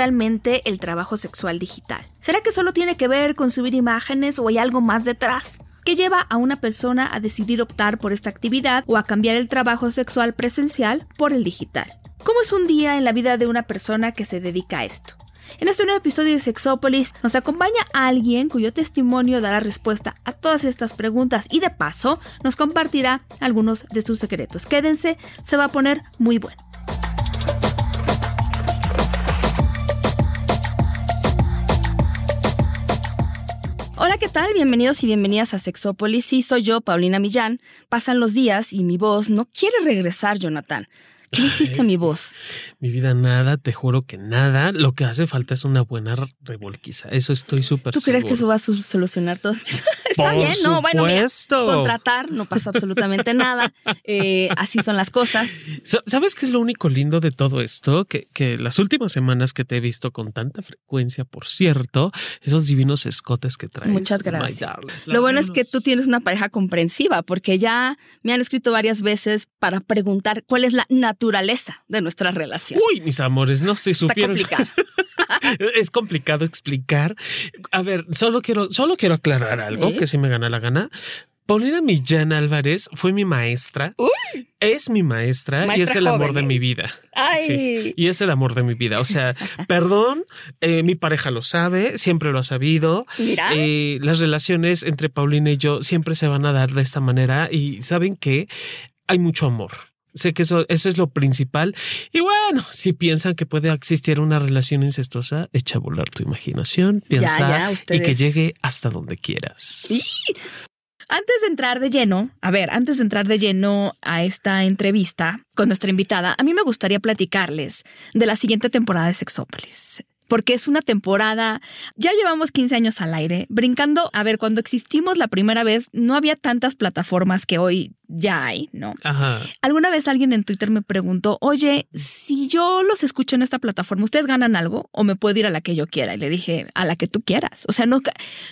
Realmente el trabajo sexual digital? ¿Será que solo tiene que ver con subir imágenes o hay algo más detrás? que lleva a una persona a decidir optar por esta actividad o a cambiar el trabajo sexual presencial por el digital. ¿Cómo es un día en la vida de una persona que se dedica a esto? En este nuevo episodio de Sexópolis nos acompaña alguien cuyo testimonio dará respuesta a todas estas preguntas y de paso nos compartirá algunos de sus secretos. Quédense, se va a poner muy bueno. Hola, ¿qué tal? Bienvenidos y bienvenidas a Sexópolis. Sí, soy yo, Paulina Millán. Pasan los días y mi voz no quiere regresar, Jonathan. ¿Qué hiciste a mi voz? Mi vida, nada, te juro que nada. Lo que hace falta es una buena revolquiza. Eso estoy súper ¿Tú crees que eso va a solucionar todo? Está bien, ¿no? Bueno, mira, contratar, no pasa absolutamente nada. Eh, así son las cosas. ¿Sabes qué es lo único lindo de todo esto? Que, que las últimas semanas que te he visto con tanta frecuencia, por cierto, esos divinos escotes que traes. Muchas gracias. Lo bueno es que tú tienes una pareja comprensiva, porque ya me han escrito varias veces para preguntar cuál es la naturaleza naturaleza de nuestra relación. Uy, mis amores, no se supieron. Está complicado. es complicado explicar. A ver, solo quiero, solo quiero aclarar algo que si me gana la gana. Paulina Millán Álvarez fue mi maestra. Uy. Es mi maestra, y es el amor de mi vida. Ay. y es el amor de mi vida. O sea, perdón, eh, mi pareja lo sabe, siempre lo ha sabido. Mira. Eh, las relaciones entre Paulina y yo siempre se van a dar de esta manera y saben que hay mucho amor Sé que eso, eso es lo principal. Y bueno, si piensan que puede existir una relación incestuosa, echa a volar tu imaginación, piensa y que llegue hasta donde quieras. Antes de entrar de lleno, a ver, antes de entrar de lleno a esta entrevista con nuestra invitada, a mí me gustaría platicarles de la siguiente temporada de Sexópolis porque es una temporada, ya llevamos 15 años al aire, brincando, a ver, cuando existimos la primera vez no había tantas plataformas que hoy ya hay, ¿no? Ajá. Alguna vez alguien en Twitter me preguntó, oye, si yo los escucho en esta plataforma, ¿ustedes ganan algo o me puedo ir a la que yo quiera? Y le dije, a la que tú quieras. O sea, no,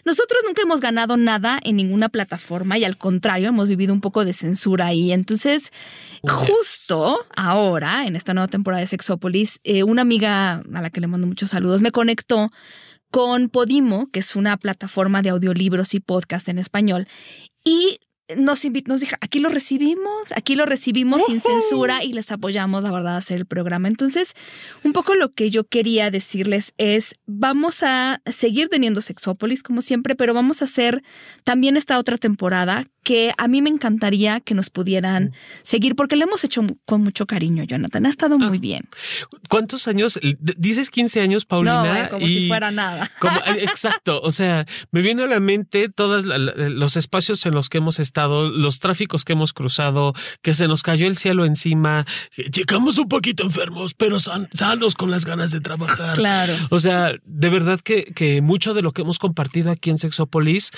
nosotros nunca hemos ganado nada en ninguna plataforma y al contrario, hemos vivido un poco de censura ahí. Entonces, justo ahora, en esta nueva temporada de Sexópolis, eh, una amiga a la que le mando muchos saludos, me conectó con Podimo, que es una plataforma de audiolibros y podcast en español, y nos, nos dijo, aquí lo recibimos, aquí lo recibimos sin censura y les apoyamos, la verdad, a hacer el programa. Entonces, un poco lo que yo quería decirles es, vamos a seguir teniendo Sexópolis como siempre, pero vamos a hacer también esta otra temporada que a mí me encantaría que nos pudieran seguir porque lo hemos hecho con mucho cariño, Jonathan. Ha estado muy ah. bien. ¿Cuántos años? Dices 15 años, Paulina. No, como si fuera nada. Eh, exacto. O sea, me viene a la mente todos los espacios en los que hemos estado, los tráficos que hemos cruzado, que se nos cayó el cielo encima. Llegamos un poquito enfermos, pero sanos con las ganas de trabajar. Claro. O sea, de verdad que, que mucho de lo que hemos compartido aquí en Sexópolis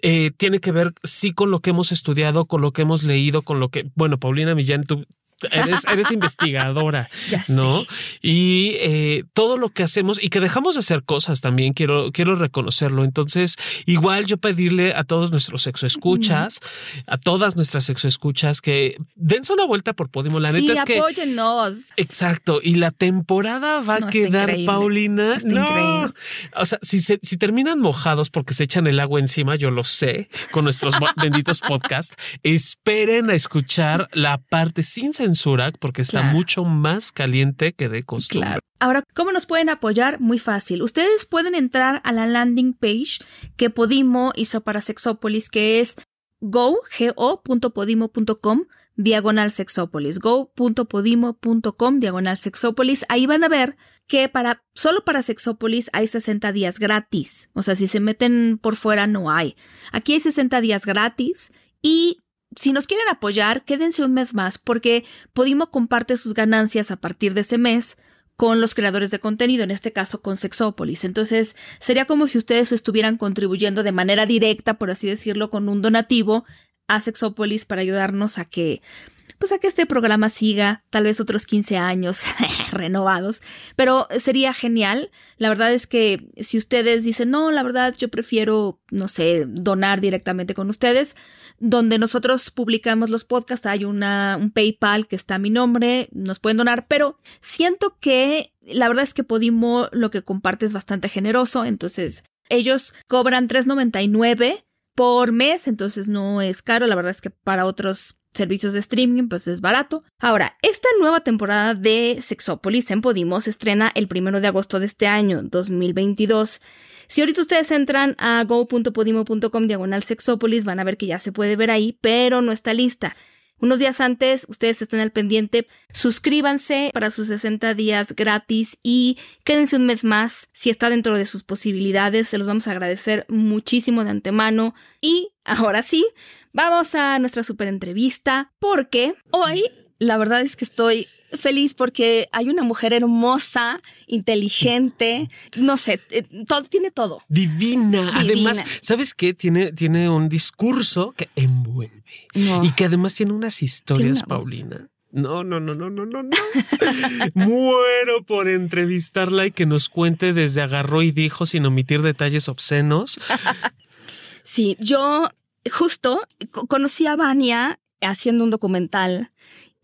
eh, tiene que ver sí con lo que hemos estudiado, con lo que hemos leído, con lo que, bueno, Paulina Millán, tú eres, eres investigadora, ¿no? Y eh, todo lo que hacemos y que dejamos de hacer cosas también, quiero, quiero reconocerlo. Entonces, igual yo pedirle a todos nuestros sexoescuchas, a todas nuestras sexoescuchas que dense una vuelta por Podimo. La neta es que. apóyennos. Exacto. Y la temporada va a quedar, Paulina. no. O sea, si, se, si terminan mojados porque se echan el agua encima, yo lo sé, con nuestros benditos podcasts, esperen a escuchar la parte sin censura porque está mucho más caliente que de costumbre. Claro. Ahora, ¿cómo nos pueden apoyar? Muy fácil. Ustedes pueden entrar a la landing page que Podimo hizo para Sexópolis, que es go.podimo.com diagonal sexópolis, go.podimo.com diagonal sexópolis. Ahí van a ver que para, solo para Sexópolis hay 60 días gratis. O sea, si se meten por fuera no hay. Aquí hay 60 días gratis y si nos quieren apoyar, quédense un mes más porque Podimo comparte sus ganancias a partir de ese mes con los creadores de contenido, en este caso con Sexópolis. Entonces, sería como si ustedes estuvieran contribuyendo de manera directa, por así decirlo, con un donativo a Sexópolis para ayudarnos a que pues a que este programa siga tal vez otros 15 años renovados, pero sería genial. La verdad es que si ustedes dicen, no, la verdad yo prefiero, no sé, donar directamente con ustedes, donde nosotros publicamos los podcasts hay una, un PayPal que está a mi nombre, nos pueden donar, pero siento que la verdad es que Podimo lo que comparte es bastante generoso, entonces ellos cobran 3.99 por mes, entonces no es caro, la verdad es que para otros servicios de streaming, pues es barato. Ahora, esta nueva temporada de Sexópolis en Podimo se estrena el primero de agosto de este año, 2022. Si ahorita ustedes entran a go.podimo.com diagonal Sexópolis, van a ver que ya se puede ver ahí, pero no está lista. Unos días antes, ustedes estén al pendiente, suscríbanse para sus 60 días gratis y quédense un mes más si está dentro de sus posibilidades. Se los vamos a agradecer muchísimo de antemano. Y ahora sí, vamos a nuestra super entrevista porque hoy la verdad es que estoy feliz porque hay una mujer hermosa, inteligente, no sé, eh, todo, tiene todo. Divina. Además, ¿sabes qué? Tiene, tiene un discurso que envuelve. Y que además tiene unas historias, Paulina. No, no, no, no, no, no, no. Muero por entrevistarla y que nos cuente desde agarró y dijo sin omitir detalles obscenos. Sí, yo justo conocí a Vania haciendo un documental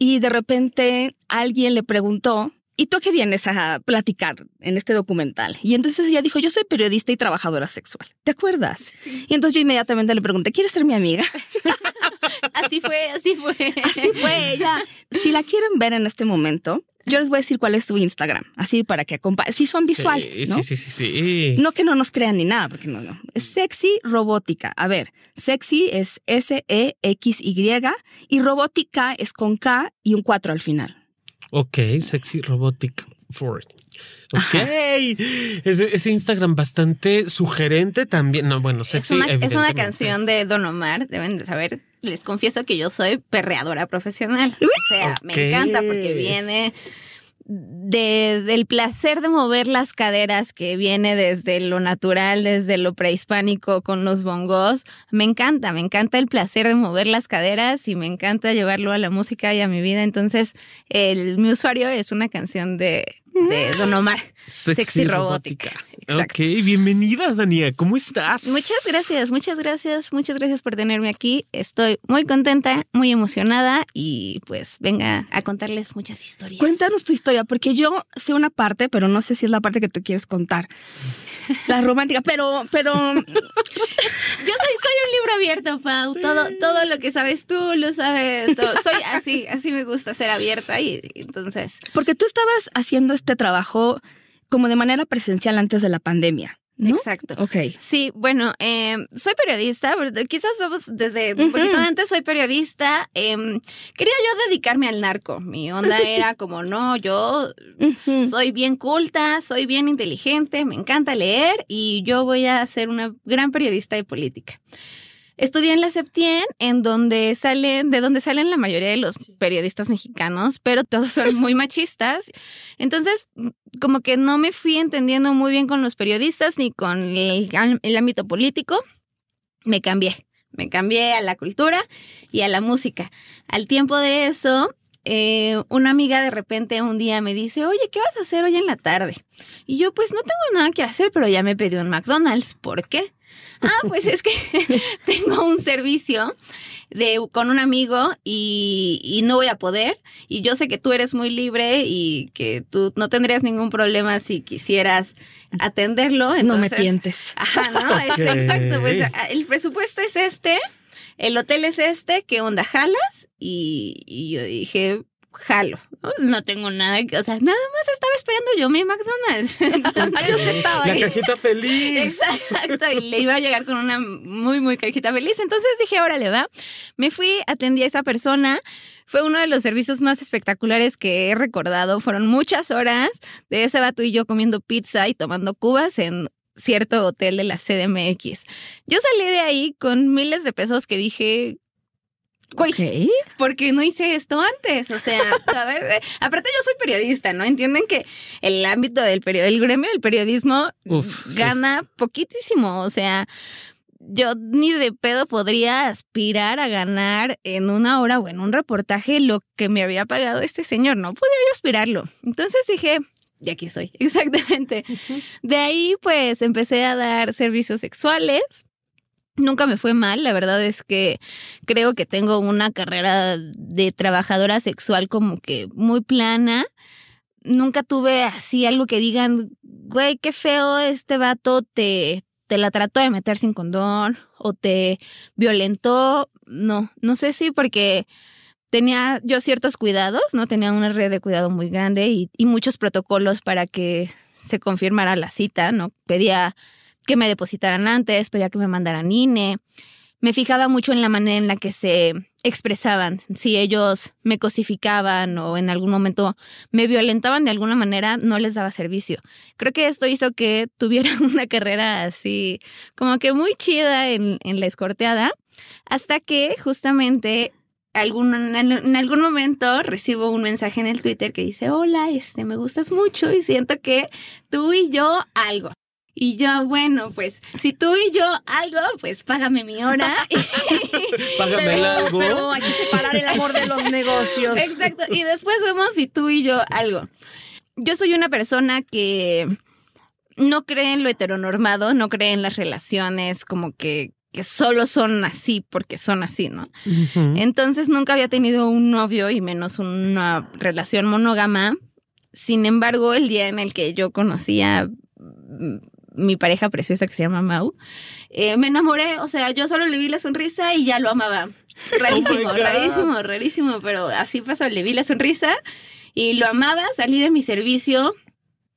y de repente alguien le preguntó, ¿y tú qué vienes a platicar en este documental? Y entonces ella dijo, yo soy periodista y trabajadora sexual. ¿Te acuerdas? Y entonces yo inmediatamente le pregunté, ¿quieres ser mi amiga? así fue, así fue. Así fue ella. Si la quieren ver en este momento, yo les voy a decir cuál es su Instagram, así para que acompañen. Sí, son visuales. Sí, ¿no? sí, sí, sí, No que no nos crean ni nada, porque no, no. Es sexy robótica. A ver, sexy es S-E-X-Y y robótica es con K y un 4 al final. Ok, sexy robotic Ford. Ok. Ese, Instagram bastante sugerente también. No, bueno, sexy. Es una, es una canción de Don Omar, deben de saber. Les confieso que yo soy perreadora profesional. O sea, me encanta porque viene de, del placer de mover las caderas que viene desde lo natural, desde lo prehispánico con los bongos. Me encanta, me encanta el placer de mover las caderas y me encanta llevarlo a la música y a mi vida. Entonces, el, mi usuario es una canción de, de Don Omar. Sexy, robótica. Ok, bienvenida, Dania. ¿Cómo estás? Muchas gracias, muchas gracias, muchas gracias por tenerme aquí. Estoy muy contenta, muy emocionada y pues venga a contarles muchas historias. Cuéntanos tu historia, porque yo sé una parte, pero no sé si es la parte que tú quieres contar. La romántica, pero, pero. yo soy, soy un libro abierto, Pau. Todo, todo lo que sabes tú lo sabes. Soy así, así me gusta ser abierta y entonces. Porque tú estabas haciendo este trabajo como de manera presencial antes de la pandemia. ¿No? Exacto. Ok. Sí, bueno, eh, soy periodista, quizás vamos desde un poquito antes, soy periodista. Em, quería yo dedicarme al narco. Mi onda era como, no, yo soy bien culta, soy bien inteligente, me encanta leer y yo voy a ser una gran periodista de política. Estudié en la Septien, en donde salen, de donde salen la mayoría de los periodistas mexicanos, pero todos son muy machistas. Entonces, como que no me fui entendiendo muy bien con los periodistas ni con el, el ámbito político. Me cambié. Me cambié a la cultura y a la música. Al tiempo de eso, eh, una amiga de repente un día me dice, oye, ¿qué vas a hacer hoy en la tarde? Y yo, pues no tengo nada que hacer, pero ya me pedí un McDonald's. ¿Por qué? Ah, pues es que tengo un servicio de, con un amigo y, y, no voy a poder. Y yo sé que tú eres muy libre y que tú no tendrías ningún problema si quisieras atenderlo. Entonces, no me tientes. Ajá, ¿no? Es, exacto. Pues el presupuesto es este. El hotel es este, ¿qué onda? ¿Jalas? Y, y yo dije, jalo. No tengo nada que, o sea, nada más estaba esperando yo mi McDonald's. La cajita feliz. Exacto, y le iba a llegar con una muy, muy cajita feliz. Entonces dije, órale, va. Me fui, atendí a esa persona. Fue uno de los servicios más espectaculares que he recordado. Fueron muchas horas de ese vato y yo comiendo pizza y tomando cubas en cierto hotel de la CDMX. Yo salí de ahí con miles de pesos que dije, Güey, porque no hice esto antes? O sea, ¿sabes? Eh, aparte yo soy periodista, ¿no? Entienden que el ámbito del periodismo, el gremio del periodismo gana poquitísimo, o sea, yo ni de pedo podría aspirar a ganar en una hora o en un reportaje lo que me había pagado este señor, no podía yo aspirarlo. Entonces dije, y aquí soy, exactamente. De ahí pues empecé a dar servicios sexuales Nunca me fue mal, la verdad es que creo que tengo una carrera de trabajadora sexual como que muy plana. Nunca tuve así algo que digan, güey, qué feo este vato te, te la trató de meter sin condón o te violentó. No, no sé si porque tenía yo ciertos cuidados, ¿no? Tenía una red de cuidado muy grande y, y muchos protocolos para que se confirmara la cita, ¿no? Pedía que me depositaran antes, pedía que me mandaran INE. Me fijaba mucho en la manera en la que se expresaban. Si ellos me cosificaban o en algún momento me violentaban de alguna manera, no les daba servicio. Creo que esto hizo que tuviera una carrera así como que muy chida en, la escorteada, hasta que justamente en algún momento recibo un mensaje en el Twitter que dice, hola, este, me gustas mucho y siento que tú y yo algo. Y yo, bueno, pues si tú y yo algo, pues págame mi hora. págame el algo. Pero hay que separar el amor de los negocios. Exacto. Y después vemos si tú y yo algo. Yo soy una persona que no cree en lo heteronormado, no cree en las relaciones como que, que solo son así porque son así, ¿no? Entonces nunca había tenido un novio y menos una relación monógama. Sin embargo, el día en el que yo conocía mi pareja preciosa que se llama Mau, eh, me enamoré, o sea, yo solo le vi la sonrisa y ya lo amaba. Rarísimo, oh rarísimo, rarísimo, pero así pasó, le vi la sonrisa y lo amaba, salí de mi servicio,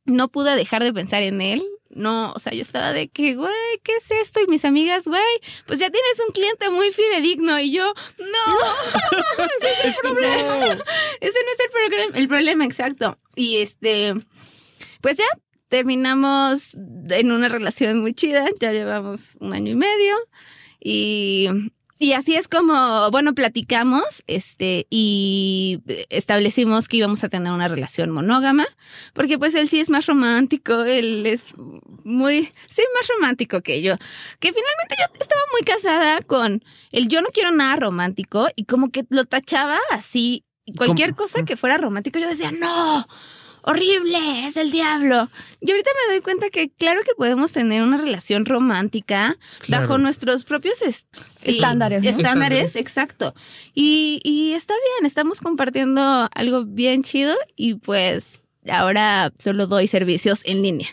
no pude dejar de pensar en él. No, o sea, yo estaba de que, güey, ¿qué es esto? Y mis amigas, güey, pues ya tienes un cliente muy fidedigno. Y yo, no, ese es el problema. Ese no es el, el problema, exacto. Y este, pues ya terminamos en una relación muy chida, ya llevamos un año y medio y, y así es como, bueno, platicamos este y establecimos que íbamos a tener una relación monógama, porque pues él sí es más romántico, él es muy, sí, más romántico que yo, que finalmente yo estaba muy casada con el yo no quiero nada romántico y como que lo tachaba así, cualquier cosa que fuera romántico yo decía, no horrible, es el diablo. Y ahorita me doy cuenta que claro que podemos tener una relación romántica bajo nuestros propios estándares. Estándares, exacto. Y, y está bien, estamos compartiendo algo bien chido y pues ahora solo doy servicios en línea.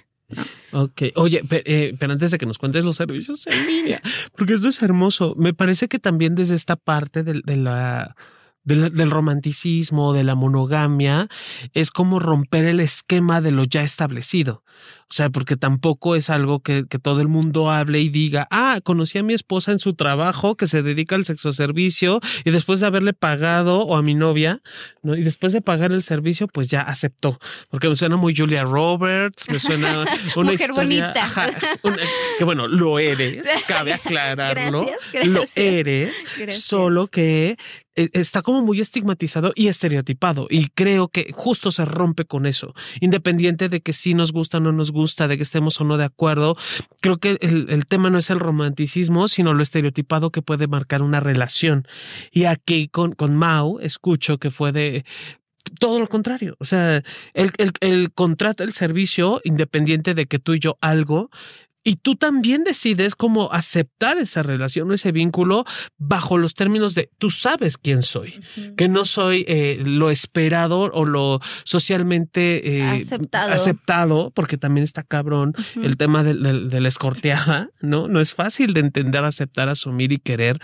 Ok, oye, eh, pero, antes de que nos cuentes los servicios en línea, porque esto es hermoso, me parece que también desde esta parte de la del, romanticismo, de la monogamia, es como romper el esquema de lo ya establecido. O sea, porque tampoco es algo que, que, todo el mundo hable y diga, ah, conocí a mi esposa en su trabajo que se dedica al sexo servicio y después de haberle pagado o a mi novia, ¿no? y después de pagar el servicio, pues ya aceptó. Porque me suena muy Julia Roberts, me suena una Mujer bonita. que bueno, lo eres, cabe aclararlo. Lo eres, solo que está como muy estigmatizado y estereotipado y creo que justo se rompe con eso, independiente de que si nos gusta o no nos gusta, de que estemos o no de acuerdo, creo que el, tema no es el romanticismo, sino lo estereotipado que puede marcar una relación. Y aquí con, con Mao escucho que fue de, todo lo contrario. O sea, el, el, el, contrata el servicio independiente de que tú y yo algo y tú también decides cómo aceptar esa relación, ese vínculo, bajo los términos de tú sabes quién soy, que no soy eh, lo esperado o lo socialmente eh, aceptado. porque también está cabrón el tema de, de, la escorteada, ¿no? No es fácil de entender, aceptar, asumir y querer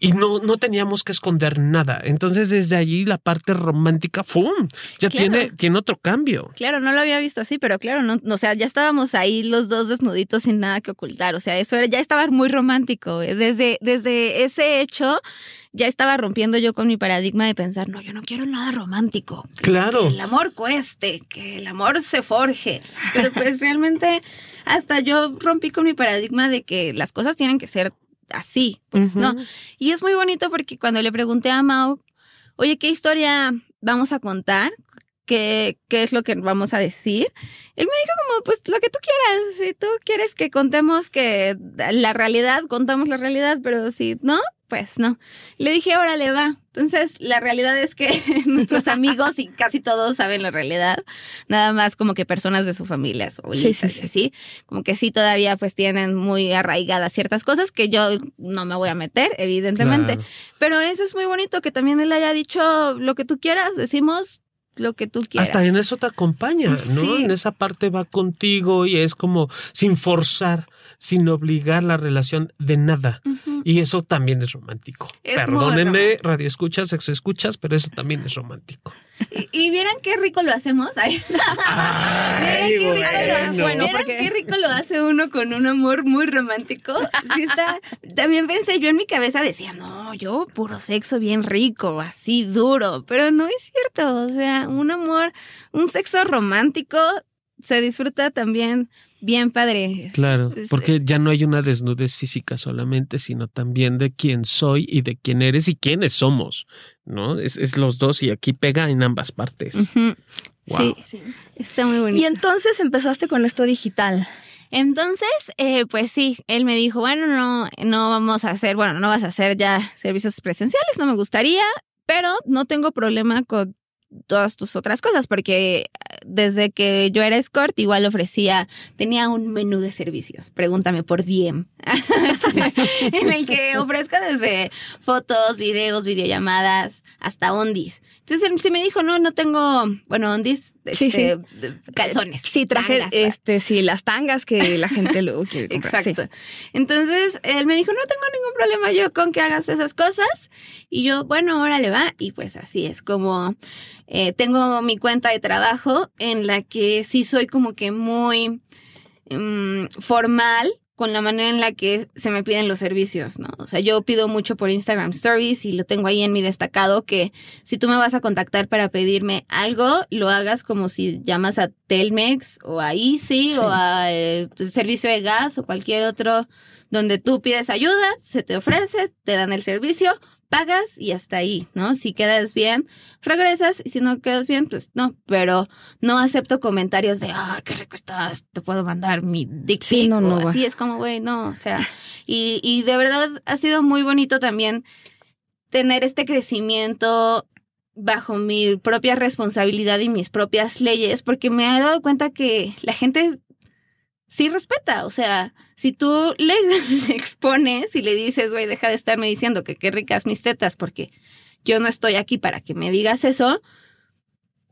y no, no teníamos que esconder nada. Entonces, desde allí la parte romántica, ¡fum! Ya tiene, tiene otro cambio. Claro, no lo había visto así, pero claro, no, o sea, ya estábamos ahí los dos desnuditos sin nada que ocultar. O sea, eso era, ya estaba muy romántico. Desde, desde ese hecho, ya estaba rompiendo yo con mi paradigma de pensar, no, yo no quiero nada romántico. Claro. Que el amor cueste, que el amor se forje. Pero pues realmente hasta yo rompí con mi paradigma de que las cosas tienen que ser así, pues no. Y es muy bonito porque cuando le pregunté a Mao, oye, ¿qué historia vamos a contar? ¿Qué, qué es lo que vamos a decir? Él me dijo como, pues lo que tú quieras, si tú quieres que contemos que la realidad, contamos la realidad, pero si no, pues no. Le dije, órale, va. Entonces, la realidad es que nuestros amigos y casi todos saben la realidad, nada más como que personas de su familia, su sí, sí, sí. sí, como que sí todavía pues tienen muy arraigadas ciertas cosas que yo no me voy a meter, evidentemente. Pero eso es muy bonito que también él haya dicho lo que tú quieras, decimos lo que tú quieras. Hasta en eso te acompaña, ¿no? En esa parte va contigo y es como sin forzar sin obligar la relación de nada. Y eso también es romántico. Perdónenme, radio escuchas, sexo escuchas, pero eso también es romántico. Y, vieran qué rico lo hacemos. Ay. qué rico, bueno, qué rico lo hace uno con un amor muy romántico. está. También pensé, yo en mi cabeza decía, no, yo puro sexo bien rico, así duro. Pero no es cierto. O sea, un amor, un sexo romántico se disfruta también bien padre. Claro, porque ya no hay una desnudez física solamente, sino también de quién soy y de quién eres y quiénes somos, ¿no? Es, los dos y aquí pega en ambas partes. Sí, sí, está muy bonito. Y entonces empezaste con esto digital. Entonces, eh, pues sí, él me dijo, bueno, no, no vamos a hacer, bueno, no vas a hacer ya servicios presenciales, no me gustaría, pero no tengo problema con todas tus otras cosas, porque desde que yo era escort igual ofrecía, tenía un menú de servicios, pregúntame por DM, en el que ofrezco desde fotos, videos, videollamadas, hasta ondis. Entonces sí me dijo, no, no tengo, bueno, ondis, este, calzones. Sí, traje, este, sí, las tangas que la gente luego quiere comprar. Exacto. Entonces él me dijo, no tengo ningún problema yo con que hagas esas cosas. Y yo, bueno, órale va. Y pues así es como eh, tengo mi cuenta de trabajo en la que sí soy como que muy mm, formal con la manera en la que se me piden los servicios, ¿no? O sea, yo pido mucho por Instagram Stories y lo tengo ahí en mi destacado que si tú me vas a contactar para pedirme algo, lo hagas como si llamas a Telmex o a Easy o a eh, servicio de gas o cualquier otro donde tú pides ayuda, se te ofrece, te dan el servicio, pagas y hasta ahí, ¿no? Si quedas bien, regresas y si no quedas bien, pues no, pero no acepto comentarios de, ah, qué rico estás, te puedo mandar mi dick pic. no, no, así es como, güey, no, o sea, y, y de verdad ha sido muy bonito también tener este crecimiento bajo mi propia responsabilidad y mis propias leyes, porque me he dado cuenta que la gente sí respeta. O sea, si tú le, expones y le dices, güey, deja de estarme diciendo que qué ricas mis tetas porque yo no estoy aquí para que me digas eso,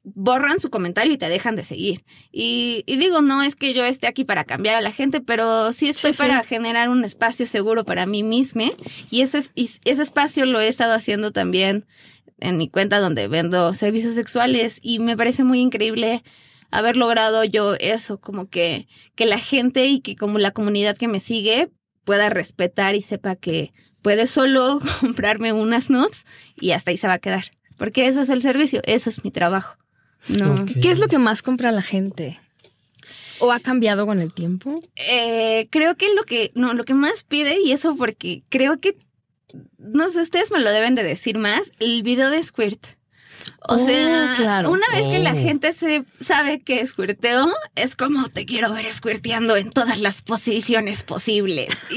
borran su comentario y te dejan de seguir. Y, digo, no es que yo esté aquí para cambiar a la gente, pero sí estoy para generar un espacio seguro para mí misma. Y ese, ese espacio lo he estado haciendo también en mi cuenta donde vendo servicios sexuales y me parece muy increíble haber logrado yo eso, como que, que la gente y que como la comunidad que me sigue pueda respetar y sepa que puede solo comprarme unas nuts y hasta ahí se va a quedar. Porque eso es el servicio, eso es mi trabajo. No. ¿Qué es lo que más compra la gente? ¿O ha cambiado con el tiempo? Eh, creo que lo que, no, lo que más pide, y eso porque creo que, no sé, ustedes me lo deben de decir más, el video de Squirt. O oh, sea, una vez que la oh. gente se sabe que es squirteo, es como te quiero ver squirteando en todas las posiciones posibles.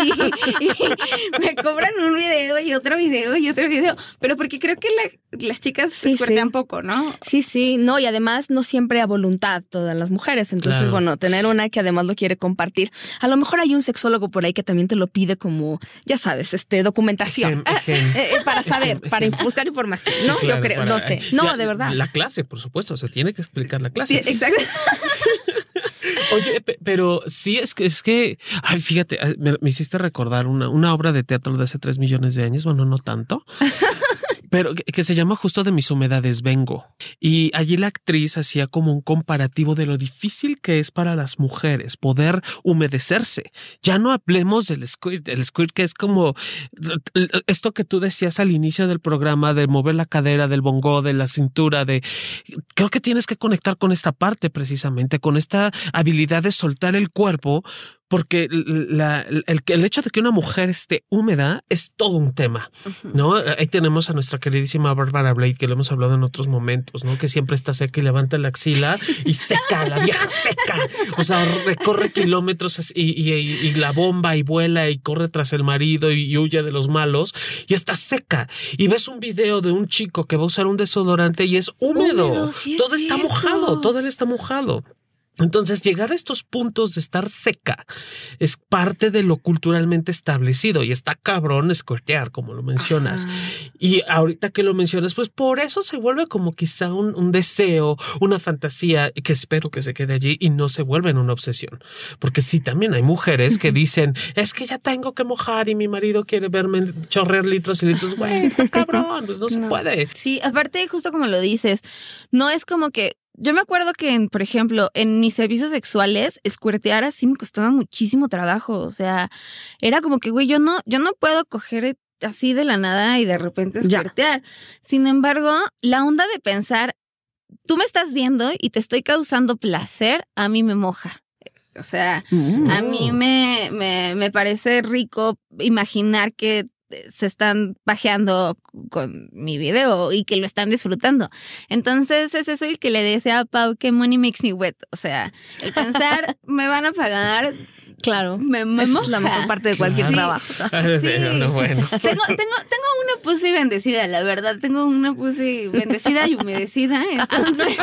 Y, me cobran un video y otro video y otro video. Pero porque creo que las chicas se squirtean poco, ¿no? Sí, sí, no, y además no siempre a voluntad todas las mujeres. Entonces, bueno, tener una que además lo quiere compartir. A lo mejor hay un sexólogo por ahí que también te lo pide como, ya sabes, este documentación. Eh, eh, para saber, para buscar información. No, yo creo, no sé. No, de verdad. La clase, por supuesto, se tiene que explicar la clase. Sí, exacto. Oye, pero sí es que es que, ay, fíjate, ah, me, hiciste recordar una, una obra de teatro de hace tres millones de años, bueno, no tanto, pero que, se llama justo de mis humedades vengo. Y allí la actriz hacía como un comparativo de lo difícil que es para las mujeres poder humedecerse. Ya no hablemos del squirt, el squirt que es como esto que tú decías al inicio del programa de mover la cadera, del bongo, de la cintura, de creo que tienes que conectar con esta parte precisamente, con esta habilidad de soltar el cuerpo porque la, el, el, hecho de que una mujer esté húmeda es todo un tema, ¿no? Ahí tenemos a nuestra queridísima Barbara Blade, que le hemos hablado en otros momentos, ¿no? Que siempre está seca y levanta la axila y seca, la vieja seca. O sea, recorre kilómetros y, y, y, la bomba y vuela y corre tras el marido y, huye de los malos y está seca. Y ves un video de un chico que va a usar un desodorante y es húmedo. todo está mojado, todo él está mojado. Entonces, llegar a estos puntos de estar seca es parte de lo culturalmente establecido y está cabrón escortear, como lo mencionas. Y ahorita que lo mencionas, pues por eso se vuelve como quizá un, deseo, una fantasía que espero que se quede allí y no se vuelve en una obsesión. Porque sí, también hay mujeres que dicen, es que ya tengo que mojar y mi marido quiere verme chorrear litros y litros. Güey, está cabrón, pues no, no se puede. Sí, aparte, justo como lo dices, no es como que yo me acuerdo que, por ejemplo, en mis servicios sexuales, escuertear así me costaba muchísimo trabajo. O sea, era como que, güey, yo no, yo no puedo coger así de la nada y de repente escuertear. Sin embargo, la onda de pensar, tú me estás viendo y te estoy causando placer, a mí me moja. O sea, a mí mm. me, me, me parece rico imaginar que se están bajeando con mi video y que lo están disfrutando. Entonces es eso el que le decía a Pau que money makes me wet. O sea, el pensar me van a pagar Claro, me, me es la mejor parte de cualquier trabajo. Sí. bueno. tengo, tengo, tengo una pussy bendecida, la verdad. Tengo una pussy bendecida y humedecida. Entonces.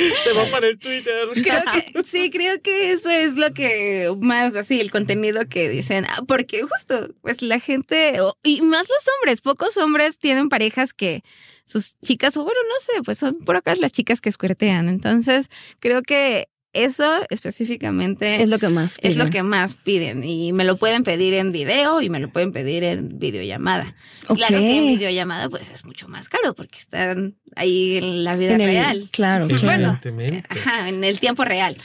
Se va para el Twitter. Creo que, sí, creo que eso es lo que más así, el contenido que dicen. Ah, porque justo, pues la gente, y más los hombres, pocos hombres tienen parejas que sus chicas, o bueno, no sé, pues son por acá las chicas que escuertean. Entonces, creo que eso específicamente es lo que más piden. es lo que más piden y me lo pueden pedir en video y me lo pueden pedir en videollamada. Claro que en videollamada pues es mucho más caro porque están ahí en la vida real. Claro, claro. en el tiempo real.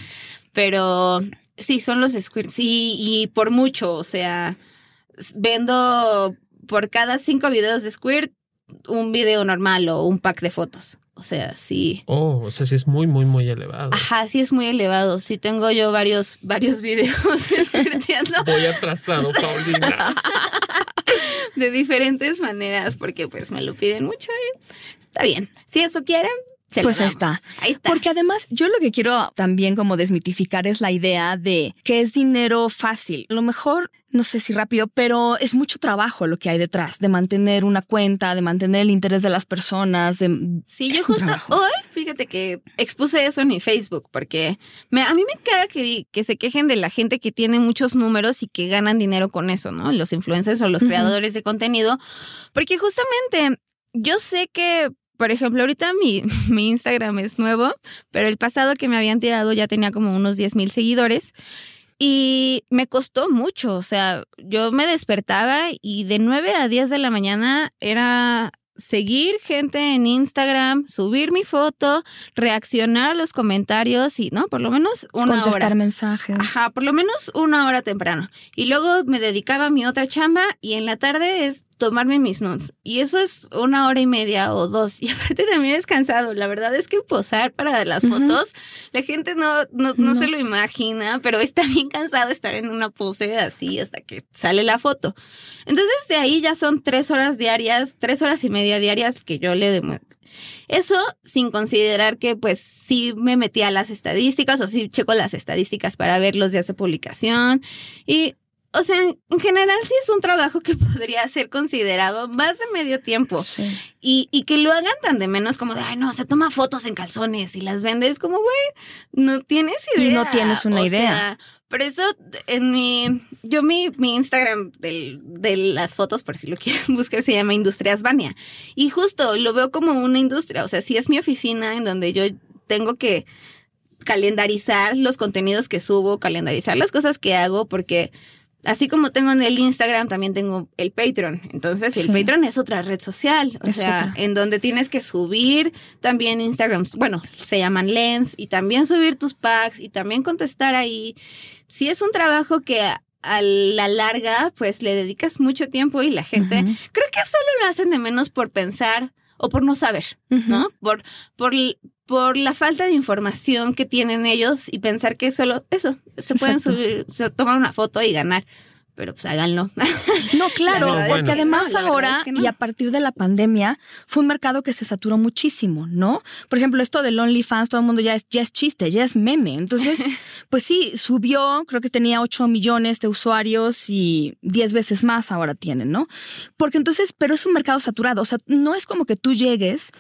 Pero sí son los squirts sí y por mucho, o sea, vendo por cada cinco videos de squirt un video normal o un pack de fotos. O sea, sí. Oh, o sea, sí es muy, muy, muy elevado. Ajá, sí es muy elevado. Sí tengo yo varios, varios videos Voy atrasado, Paulina. de diferentes maneras, porque pues me lo piden mucho y está bien. Si eso quieren, pues ahí está. ahí está. Porque además yo lo que quiero también como desmitificar es la idea de que es dinero fácil. A lo mejor, no sé si rápido, pero es mucho trabajo lo que hay detrás de mantener una cuenta, de mantener el interés de las personas. De, sí, yo justo hoy, fíjate que expuse eso en mi Facebook porque me, a mí me queda que, que se quejen de la gente que tiene muchos números y que ganan dinero con eso, ¿no? Los influencers o los creadores de contenido, porque justamente yo sé que por ejemplo, ahorita mi, mi, Instagram es nuevo, pero el pasado que me habían tirado ya tenía como unos 10 mil seguidores. Y me costó mucho, o sea, yo me despertaba y de 9 a 10 de la mañana era seguir gente en Instagram, subir mi foto, reaccionar a los comentarios y, ¿no? Por lo menos una hora. Contestar mensajes. Ajá, por lo menos una hora temprano. Y luego me dedicaba a mi otra chamba y en la tarde es tomarme mis nudes. Y eso es una hora y media o dos. Y aparte también es cansado. La verdad es que posar para las fotos, la gente no, no, no, se lo imagina, pero está bien cansado estar en una pose así hasta que sale la foto. Entonces de ahí ya son tres horas diarias, tres horas y media diarias que yo le demuestro. Eso sin considerar que pues sí me metí a las estadísticas o sí checo las estadísticas para ver los días de publicación y o sea, en general sí es un trabajo que podría ser considerado más de medio tiempo. Y, y que lo hagan tan de menos como de, ay, no, se toma fotos en calzones y las vendes como, güey, no tienes idea. Y no tienes una idea. por eso en mi, yo mi, mi Instagram del, de las fotos, por si lo quieren buscar, se llama Industrias Bania. Y justo lo veo como una industria, o sea, sí es mi oficina en donde yo tengo que calendarizar los contenidos que subo, calendarizar las cosas que hago, porque Así como tengo en el Instagram, también tengo el Patreon. Entonces, el Patreon es otra red social, o sea, en donde tienes que subir también Instagram, bueno, se llaman Lens, y también subir tus packs y también contestar ahí. Si es un trabajo que a la larga, pues le dedicas mucho tiempo y la gente, creo que solo lo hacen de menos por pensar, o por no saber, ¿no? Por, por, por la falta de información que tienen ellos y pensar que solo eso, se pueden subir, se tomar una foto y ganar pero pues háganlo. No, claro, es que además ahora y a partir de la pandemia fue un mercado que se saturó muchísimo, ¿no? Por ejemplo, esto del OnlyFans, todo el mundo ya es, ya es chiste, ya es meme. Entonces, pues sí, subió, creo que tenía 8 millones de usuarios y 10 veces más ahora tienen, ¿no? Porque entonces, pero es un mercado saturado, o sea, no es como que tú llegues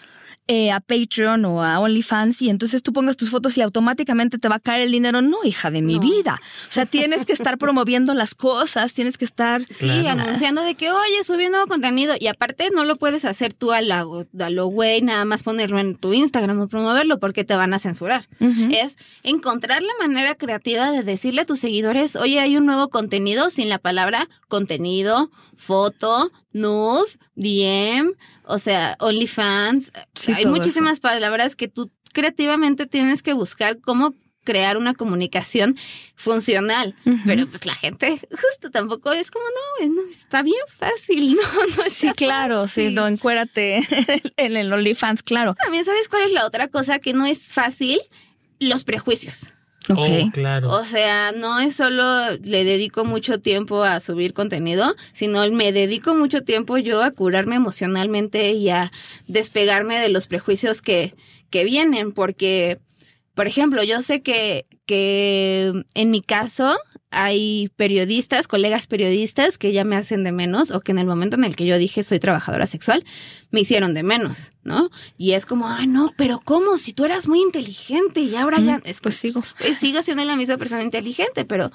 eh, a Patreon o a OnlyFans y entonces tú pongas tus fotos y automáticamente te va a caer el dinero. No, hija de mi vida. O sea, tienes que estar promoviendo las cosas, tienes que estar... Sí, anunciando de que, oye, subí nuevo contenido. Y aparte no lo puedes hacer tú a, la, a lo güey, nada más ponerlo en tu Instagram o promoverlo porque te van a censurar. Es encontrar la manera creativa de decirle a tus seguidores, oye, hay un nuevo contenido sin la palabra contenido, foto, nude, DM o sea, OnlyFans. hay muchísimas palabras que tú creativamente tienes que buscar cómo crear una comunicación funcional. Pero pues la gente justo tampoco es como, no, está bien fácil, ¿no? sí, claro, sí, no, encuérate en el OnlyFans, claro. También sabes cuál es la otra cosa que no es fácil, los prejuicios. Oh, claro. O sea, no es solo le dedico mucho tiempo a subir contenido, sino me dedico mucho tiempo yo a curarme emocionalmente y a despegarme de los prejuicios que, que vienen, porque, por ejemplo, yo sé que, que en mi caso hay periodistas, colegas periodistas que ya me hacen de menos o que en el momento en el que yo dije soy trabajadora sexual, me hicieron de menos, ¿no? Y es como, ay, no, pero ¿cómo? Si tú eras muy inteligente y ahora ya... Es, pues sigo. Pues sigo siendo la misma persona inteligente, pero...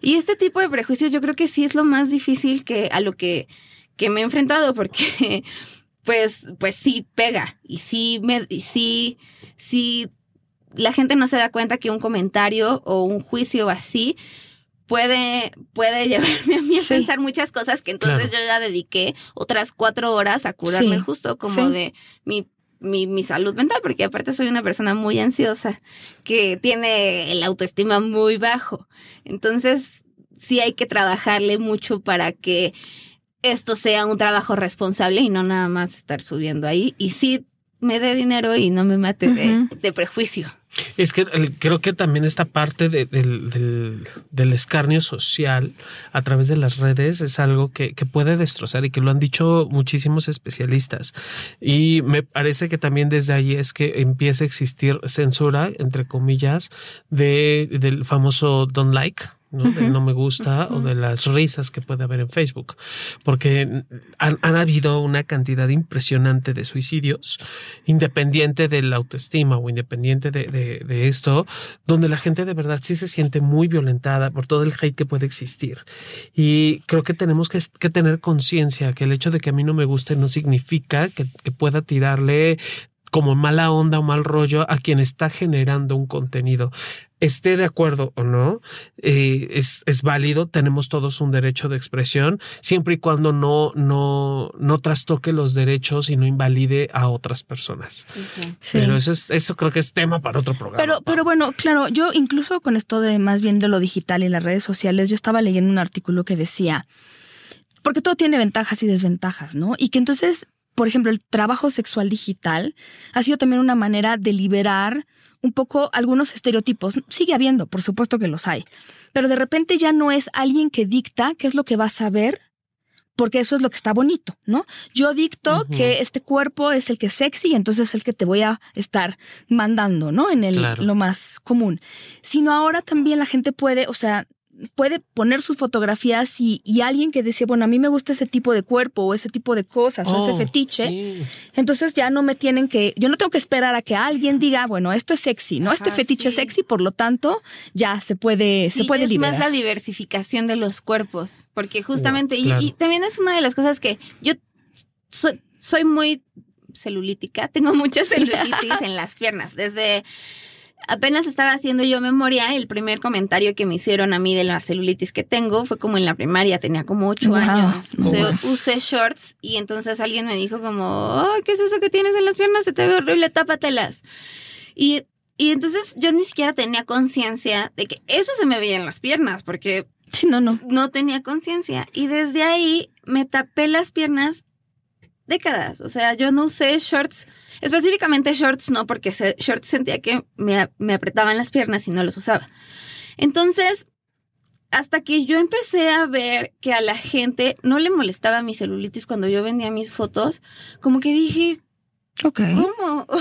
Y este tipo de prejuicios yo creo que sí es lo más difícil que a lo que, que me he enfrentado porque pues, pues sí pega y sí me, y sí, sí la gente no se da cuenta que un comentario o un juicio así puede, puede llevarme a mí a pensar muchas cosas que entonces yo ya dediqué otras cuatro horas a curarme justo como de mi, mi, mi, salud mental, porque aparte soy una persona muy ansiosa que tiene el autoestima muy bajo. Entonces, sí hay que trabajarle mucho para que esto sea un trabajo responsable y no nada más estar subiendo ahí. Y sí me dé dinero y no me mate de prejuicio. Es que creo que también esta parte del, escarnio social a través de las redes es algo que, puede destrozar y que lo han dicho muchísimos especialistas. Y me parece que también desde ahí es que empieza a existir censura, entre comillas, de, del famoso don't like, ¿no? no me gusta o de las risas que puede haber en Facebook, porque han, habido una cantidad impresionante de suicidios, independiente de la autoestima o independiente de, de, esto, donde la gente de verdad sí se siente muy violentada por todo el hate que puede existir. Y creo que tenemos que, que tener conciencia que el hecho de que a mí no me guste no significa que, que pueda tirarle como mala onda o mal rollo a quien está generando un contenido esté de acuerdo o no, eh, es, es, válido, tenemos todos un derecho de expresión, siempre y cuando no, no, no trastoque los derechos y no invalide a otras personas. Pero eso es, eso creo que es tema para otro programa. Pero, pero bueno, claro, yo incluso con esto de más bien de lo digital y las redes sociales, yo estaba leyendo un artículo que decía, porque todo tiene ventajas y desventajas, ¿no? Y que entonces, por ejemplo, el trabajo sexual digital ha sido también una manera de liberar un poco algunos estereotipos. Sigue habiendo, por supuesto que los hay, pero de repente ya no es alguien que dicta qué es lo que vas a ver, porque eso es lo que está bonito, ¿no? Yo dicto que este cuerpo es el que es sexy y entonces es el que te voy a estar mandando, ¿no? En el, lo más común. Sino ahora también la gente puede, o sea, puede poner sus fotografías y, alguien que decía, bueno, a mí me gusta ese tipo de cuerpo o ese tipo de cosas o ese oh, fetiche, entonces ya no me tienen que, yo no tengo que esperar a que alguien diga, bueno, esto es sexy, ¿no? este fetiche es sexy, por lo tanto, ya se puede, se puede es más la diversificación de los cuerpos, porque justamente, y, también es una de las cosas que yo soy, soy muy celulítica, tengo mucha celulitis en las piernas, desde apenas estaba haciendo yo memoria, el primer comentario que me hicieron a mí de la celulitis que tengo fue como en la primaria, tenía como ocho años. Usé, shorts y entonces alguien me dijo como, ¿qué es eso que tienes en las piernas? Se te ve horrible, tápatelas. Y, y entonces yo ni siquiera tenía conciencia de que eso se me veía en las piernas, porque no, no. no tenía conciencia. Y desde ahí me tapé las piernas décadas. O sea, yo no usé shorts, específicamente shorts no, porque shorts sentía que me, me apretaban las piernas y no los usaba. Entonces, hasta que yo empecé a ver que a la gente no le molestaba mi celulitis cuando yo vendía mis fotos, como que dije, ¿cómo?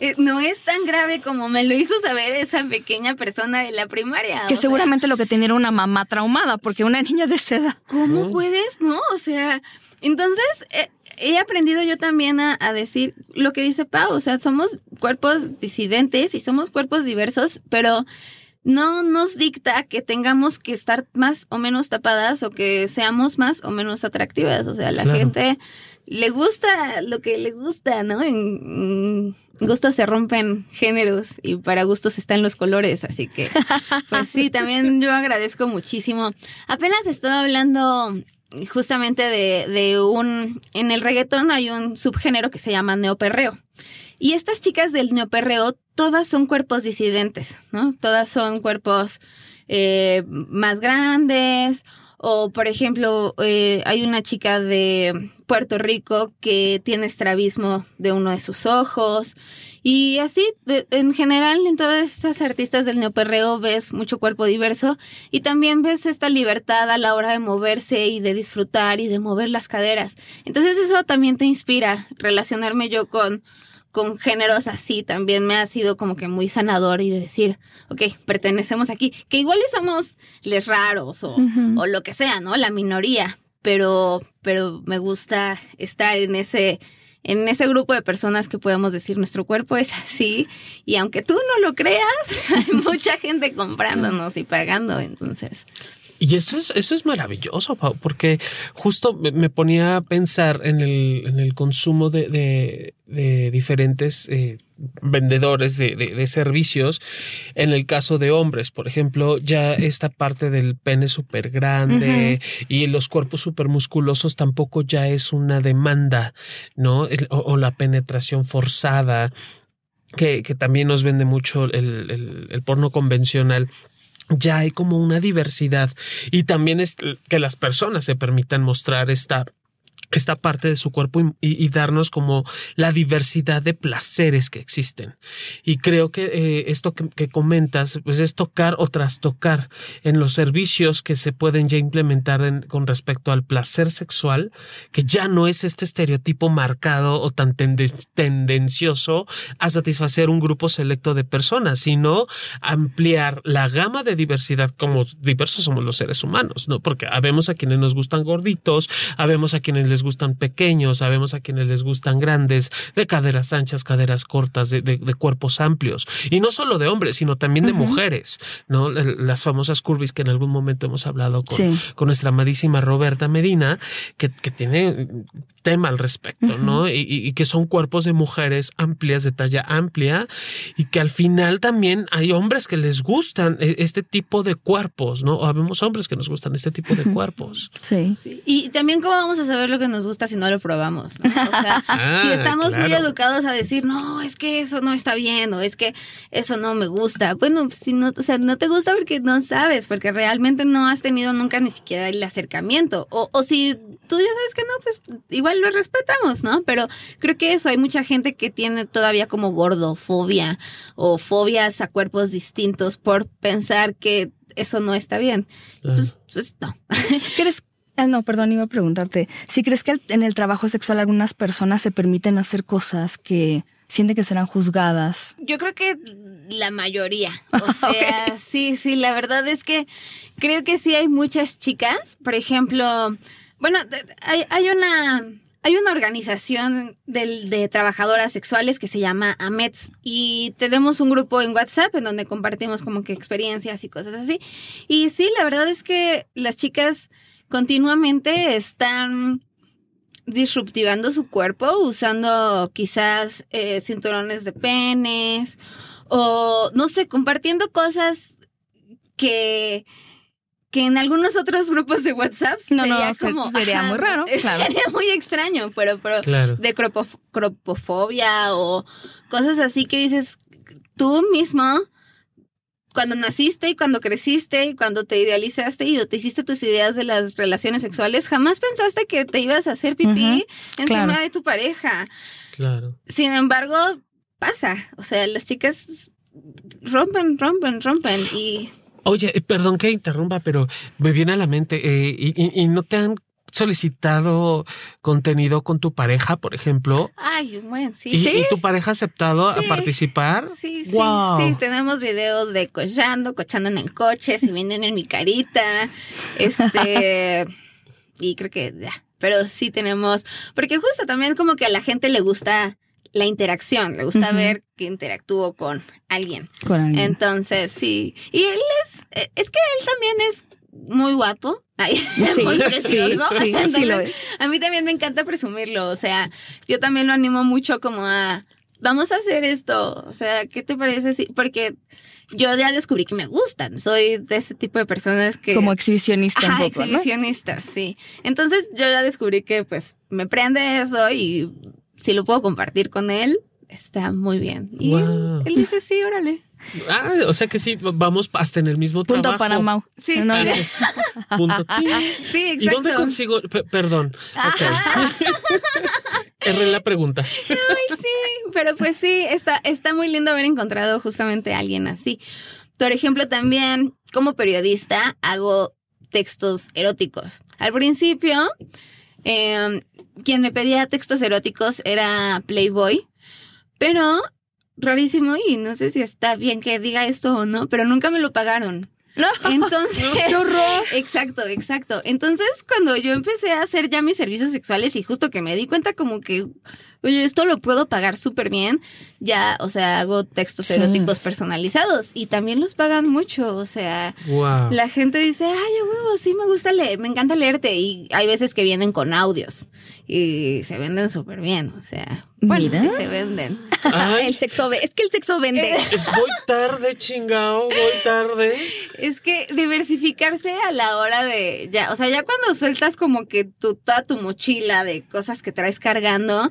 Eh, no es tan grave como me lo hizo saber esa pequeña persona de la primaria. Que seguramente lo que tenía era una mamá traumada, porque una niña de seda. ¿Cómo puedes? No, o sea, entonces... Eh, he aprendido yo también a, a, decir lo que dice Pau, o sea, somos cuerpos disidentes y somos cuerpos diversos, pero no nos dicta que tengamos que estar más o menos tapadas o que seamos más o menos atractivas. O sea, la gente le gusta lo que le gusta, ¿no? En, gustos se rompen géneros y para gustos están los colores. Así que, pues sí, también yo agradezco muchísimo. Apenas estoy hablando justamente de, de un... En el reggaetón hay un subgénero que se llama neoperreo. Y estas chicas del neoperreo, todas son cuerpos disidentes, ¿no? Todas son cuerpos eh, más grandes. O, por ejemplo, eh, hay una chica de Puerto Rico que tiene estrabismo de uno de sus ojos. Y así, en general, en todas estas artistas del neoperreo ves mucho cuerpo diverso y también ves esta libertad a la hora de moverse y de disfrutar y de mover las caderas. Entonces eso también te inspira relacionarme yo con con géneros así también me ha sido como que muy sanador y de decir, ok, pertenecemos aquí, que igual somos les raros o, o lo que sea, ¿no? La minoría, pero, pero me gusta estar en ese, en ese grupo de personas que podemos decir nuestro cuerpo es así y aunque tú no lo creas, hay mucha gente comprándonos y pagando, entonces. Y eso es, eso es maravilloso, porque justo me ponía a pensar en el, en el consumo de, de, diferentes eh, vendedores de, de, servicios. En el caso de hombres, por ejemplo, ya esta parte del pene súper grande y los cuerpos súper musculosos tampoco ya es una demanda, ¿no? o, la penetración forzada. Que, que, también nos vende mucho el, el, el porno convencional ya hay como una diversidad y también es que las personas se permitan mostrar esta esta parte de su cuerpo y, darnos como la diversidad de placeres que existen. Y creo que eh, esto que, comentas, pues es tocar o trastocar en los servicios que se pueden ya implementar con respecto al placer sexual, que ya no es este estereotipo marcado o tan tendencioso a satisfacer un grupo selecto de personas, sino ampliar la gama de diversidad como diversos somos los seres humanos, ¿no? Porque habemos a quienes nos gustan gorditos, habemos a quienes les gustan pequeños, sabemos a quienes les gustan grandes, de caderas anchas, caderas cortas, de, cuerpos amplios. Y no solo de hombres, sino también de mujeres, ¿no? Las famosas curvis que en algún momento hemos hablado con, con nuestra amadísima Roberta Medina, que, tiene tema al respecto, ¿no? Y, que son cuerpos de mujeres amplias, de talla amplia, y que al final también hay hombres que les gustan e, este tipo de cuerpos, ¿no? O habemos hombres que nos gustan este tipo de cuerpos. Sí. sí. Y también cómo vamos a saber lo que nos gusta si no lo probamos. O sea, ah, si estamos muy educados a decir, no, es que eso no está bien o es que eso no me gusta. Bueno, si no, o sea, no te gusta porque no sabes, porque realmente no has tenido nunca ni siquiera el acercamiento. O, o si tú ya sabes que no, pues igual lo respetamos, ¿no? Pero creo que eso, hay mucha gente que tiene todavía como gordofobia o fobias a cuerpos distintos por pensar que eso no está bien. Pues, pues no. ¿Crees Ah, no, perdón, iba a preguntarte. Si crees que en el trabajo sexual algunas personas se permiten hacer cosas que sienten que serán juzgadas. Yo creo que la mayoría. O sea, sí, sí, la verdad es que creo que sí hay muchas chicas. Por ejemplo, bueno, hay, hay una. Hay una organización de, de, trabajadoras sexuales que se llama AMETS y tenemos un grupo en WhatsApp en donde compartimos como que experiencias y cosas así. Y sí, la verdad es que las chicas continuamente están disruptivando su cuerpo usando quizás eh, cinturones de penes o no sé, compartiendo cosas que que en algunos otros grupos de WhatsApp no, sería como sería muy raro, sería muy extraño, pero pero de cropofobia o cosas así que dices tú mismo cuando naciste y cuando creciste y cuando te idealizaste y te hiciste tus ideas de las relaciones sexuales, jamás pensaste que te ibas a hacer pipí encima claro. de tu pareja. Claro. Sin embargo, pasa. O sea, las chicas rompen, rompen, rompen y Oye, eh, perdón que interrumpa, pero me viene a la mente, eh, y, y- y no te han solicitado contenido con tu pareja, por ejemplo? ay, bueno, sí. ¿Y, y tu pareja ha aceptado Sí. a participar? Sí, sí, Wow. sí, tenemos videos de cochando, cochando en el coche, si vienen en mi carita, este, y creo que ya, pero sí tenemos, porque justo también como que a la gente le gusta la interacción, le gusta ver que interactúo con alguien. Con alguien. Entonces, sí, y él es, eh, es que él también es muy guapo, Ay, Sí, muy precioso. sí, sí lo Entonces, es. a mí también me encanta presumirlo, o sea, yo también lo animo mucho como a, vamos a hacer esto, o sea, ¿qué te parece? si Porque yo ya descubrí que me gustan, soy de ese tipo de personas que... Como exhibicionista Ajá, un poco, ¿no? exhibicionistas, sí. Entonces yo ya descubrí que pues me prende eso y si lo puedo compartir con él, está muy bien. Y él dice, sí, órale. Ah, o sea que sí, vamos hasta en el mismo Punto trabajo. para Mau. Sí. No, Ah. Punto. Sí, ¿Y exacto. dónde consigo? Pe- perdón. Ok. Erré la pregunta. Ay, sí, pero pues sí, está, está muy lindo haber encontrado justamente a alguien así. Por ejemplo, también como periodista hago textos eróticos. Al principio, eh, quien me pedía textos eróticos era Playboy, pero rarísimo y no sé si está bien que diga esto o no, pero nunca me lo pagaron. Entonces, ¡Qué horror! Exacto, exacto. Entonces, cuando yo empecé a hacer ya mis servicios sexuales y justo que me di cuenta como que, oye, esto lo puedo pagar súper bien, ya, o sea, hago textos Sí. eróticos personalizados y también los pagan mucho, o sea, Wow. la gente dice, ay, a huevo, sí me gusta leer, me encanta leerte y hay veces que vienen con audios y se venden súper bien, o sea, bueno, Mira. sí se venden. Ay, el sexo es que el sexo vende. es voy tarde, chingao, voy tarde. Es que diversificarse a la hora de ya, o sea, ya cuando sueltas como que tu, toda tu mochila de cosas que traes cargando,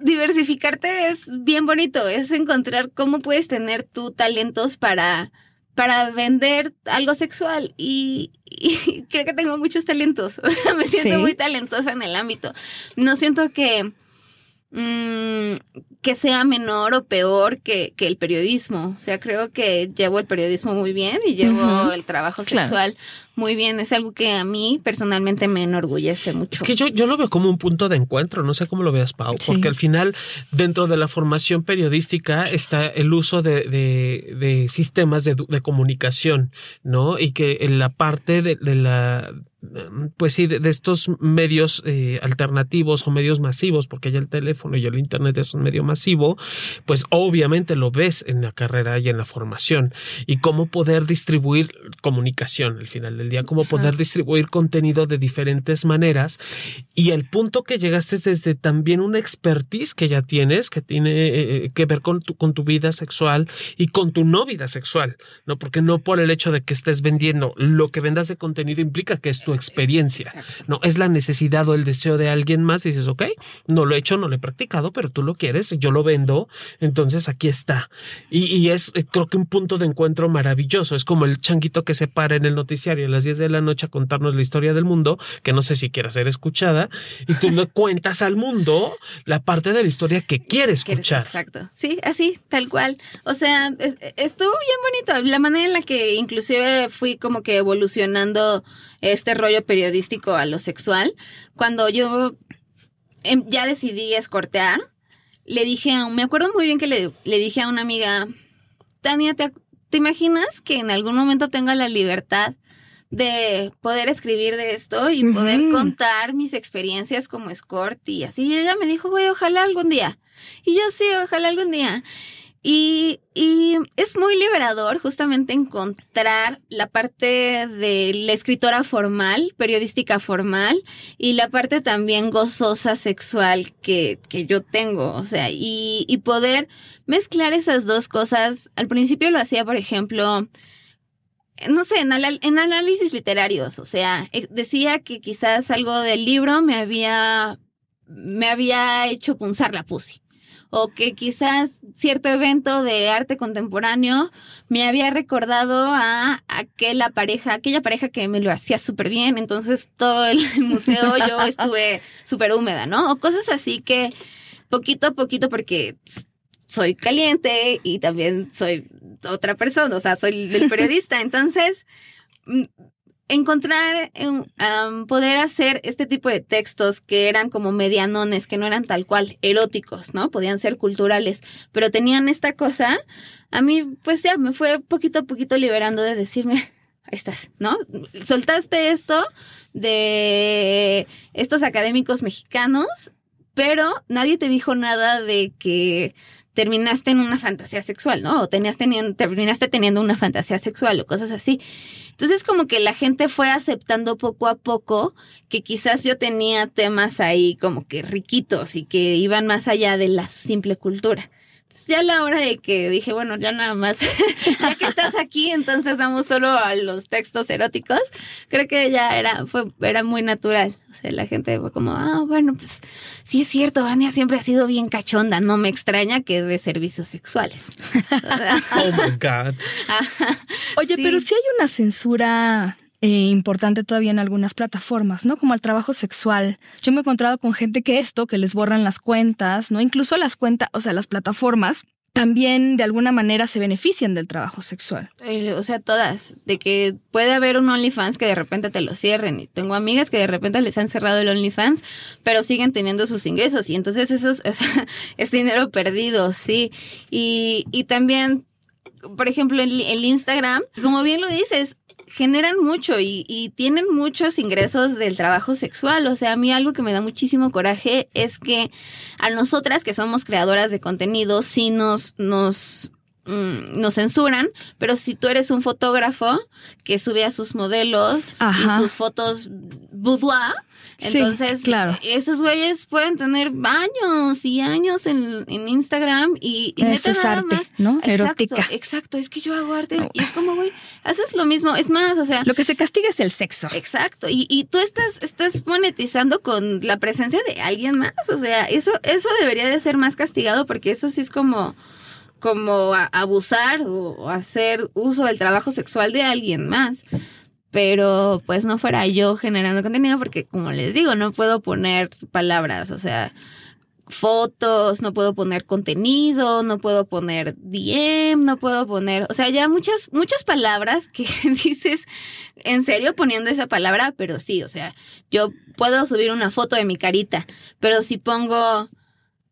diversificarte es bien bonito, es encontrar cómo puedes tener tú talentos para para vender algo sexual y, y creo que tengo muchos talentos. Me siento Sí. muy talentosa en el ámbito. No siento que mm, que sea menor o peor que, que el periodismo. O sea, creo que llevo el periodismo muy bien y llevo el trabajo Claro. sexual muy bien. Es algo que a mí personalmente me enorgullece mucho. Es que yo, yo lo veo como un punto de encuentro, no sé cómo lo veas, Pau, Sí. porque al final, dentro de la formación periodística está el uso de, de- de sistemas de, de comunicación, ¿no? Y que en la parte de, de la pues sí, de, de estos medios eh, alternativos o medios masivos, porque ya el teléfono y el internet es un medio masivo, pues obviamente lo ves en la carrera y en la formación. Y cómo poder distribuir comunicación al final del día, cómo poder distribuir contenido de diferentes maneras. Y el punto que llegaste es desde también una expertise que ya tienes, que tiene eh, que ver con tu, con tu vida sexual y con tu no vida sexual, ¿no? Porque no por el hecho de que estés vendiendo lo que vendas de contenido implica que es tu experiencia. Exacto. No, es la necesidad o el deseo de alguien más y dices, ok, no lo he hecho, no lo he practicado, pero tú lo quieres, yo lo vendo, entonces aquí está. Y, y es, eh, creo que un punto de encuentro maravilloso. Es como el changuito que se para en el noticiario a las 10 de la noche a contarnos la historia del mundo, que no sé si quiera ser escuchada, y tú le cuentas al mundo la parte de la historia que quiere escuchar. Exacto. Sí, así, tal cual. O sea, es- estuvo bien bonito. La manera en la que inclusive fui como que evolucionando este rollo periodístico a lo sexual. Cuando yo em, ya decidí escortear, le dije a un, me acuerdo muy bien que le, le dije a una amiga, Tania, ¿te, ¿te imaginas que en algún momento tenga la libertad de poder escribir de esto y poder contar mis experiencias como escort y así? Y ella me dijo, güey, ojalá algún día. Y yo sí, ojalá algún día. Y, es muy liberador justamente encontrar la parte de la escritora formal, periodística formal, y la parte también gozosa sexual que, yo tengo. O sea, y, poder mezclar esas dos cosas. Al principio lo hacía, por ejemplo, no sé, en, en análisis literarios. O sea, eh, decía que quizás algo del libro me había, me había hecho punzar la pussy. O que quizás cierto evento de arte contemporáneo me había recordado a aquella pareja, aquella pareja que me lo hacía súper bien, entonces todo el museo yo estuve súper húmeda, ¿no? O cosas así que poquito a poquito, porque soy caliente y también soy otra persona, o sea, soy el periodista, entonces encontrar, poder hacer este tipo de textos que eran como medianones, que no eran tal cual eróticos, ¿no? Podían ser culturales, pero tenían esta cosa, a mí pues ya me fue poquito a poquito liberando de decirme, ahí estás, ¿no? Soltaste esto de estos académicos mexicanos, pero nadie te dijo nada de que terminaste en una fantasía sexual, ¿no? O tenías teniendo, terminaste teniendo una fantasía sexual o cosas así. Entonces como que la gente fue aceptando poco a poco que quizás yo tenía temas ahí como que riquitos y que iban más allá de la simple cultura ya a la hora de que dije, bueno, ya nada más, ya que estás aquí, entonces vamos solo a los textos eróticos, creo que ya era, fue, era muy natural. O sea, la gente fue como, ah, bueno, pues sí es cierto, Vania siempre ha sido bien cachonda, no me extraña que de servicios sexuales. oh my God. Oye, pero si hay una censura eh, importante todavía en algunas plataformas, ¿no? Como el trabajo sexual. Yo me he encontrado con gente que esto, que les borran las cuentas, ¿no? Incluso las cuentas, o sea, las plataformas también de alguna manera se benefician del trabajo sexual. O sea, todas. De que puede haber un OnlyFans que de repente te lo cierren. Y tengo amigas que de repente les han cerrado el OnlyFans, pero siguen teniendo sus ingresos. Y entonces eso es, dinero perdido, sí. Y, y también, por ejemplo, el, el Instagram, como bien lo dices, generan mucho y, tienen muchos ingresos del trabajo sexual. O sea, a mí algo que me da muchísimo coraje es que a nosotras que somos creadoras de contenido, sí nos, nos mm, nos censuran, pero si tú eres un fotógrafo que sube a sus modelos y sus fotos boudoir, entonces, claro. esos güeyes pueden tener años y años en, Instagram y, y Eso es arte, ¿no? Erótica. Exacto, es que yo hago arte y es como, güey, haces lo mismo. Es más, o sea. Lo que se castiga es el sexo. Exacto. Y, y tú estás, estás monetizando con la presencia de alguien más. O sea, eso, eso debería de ser más castigado porque eso sí es como como abusar o hacer uso del trabajo sexual de alguien más pero pues no fuera yo generando contenido porque como les digo, no puedo poner palabras, o sea, fotos, no puedo poner contenido, no puedo poner DM, no puedo poner, o sea, ya muchas muchas palabras que dices en serio poniendo esa palabra, pero sí, o sea, yo puedo subir una foto de mi carita, pero si pongo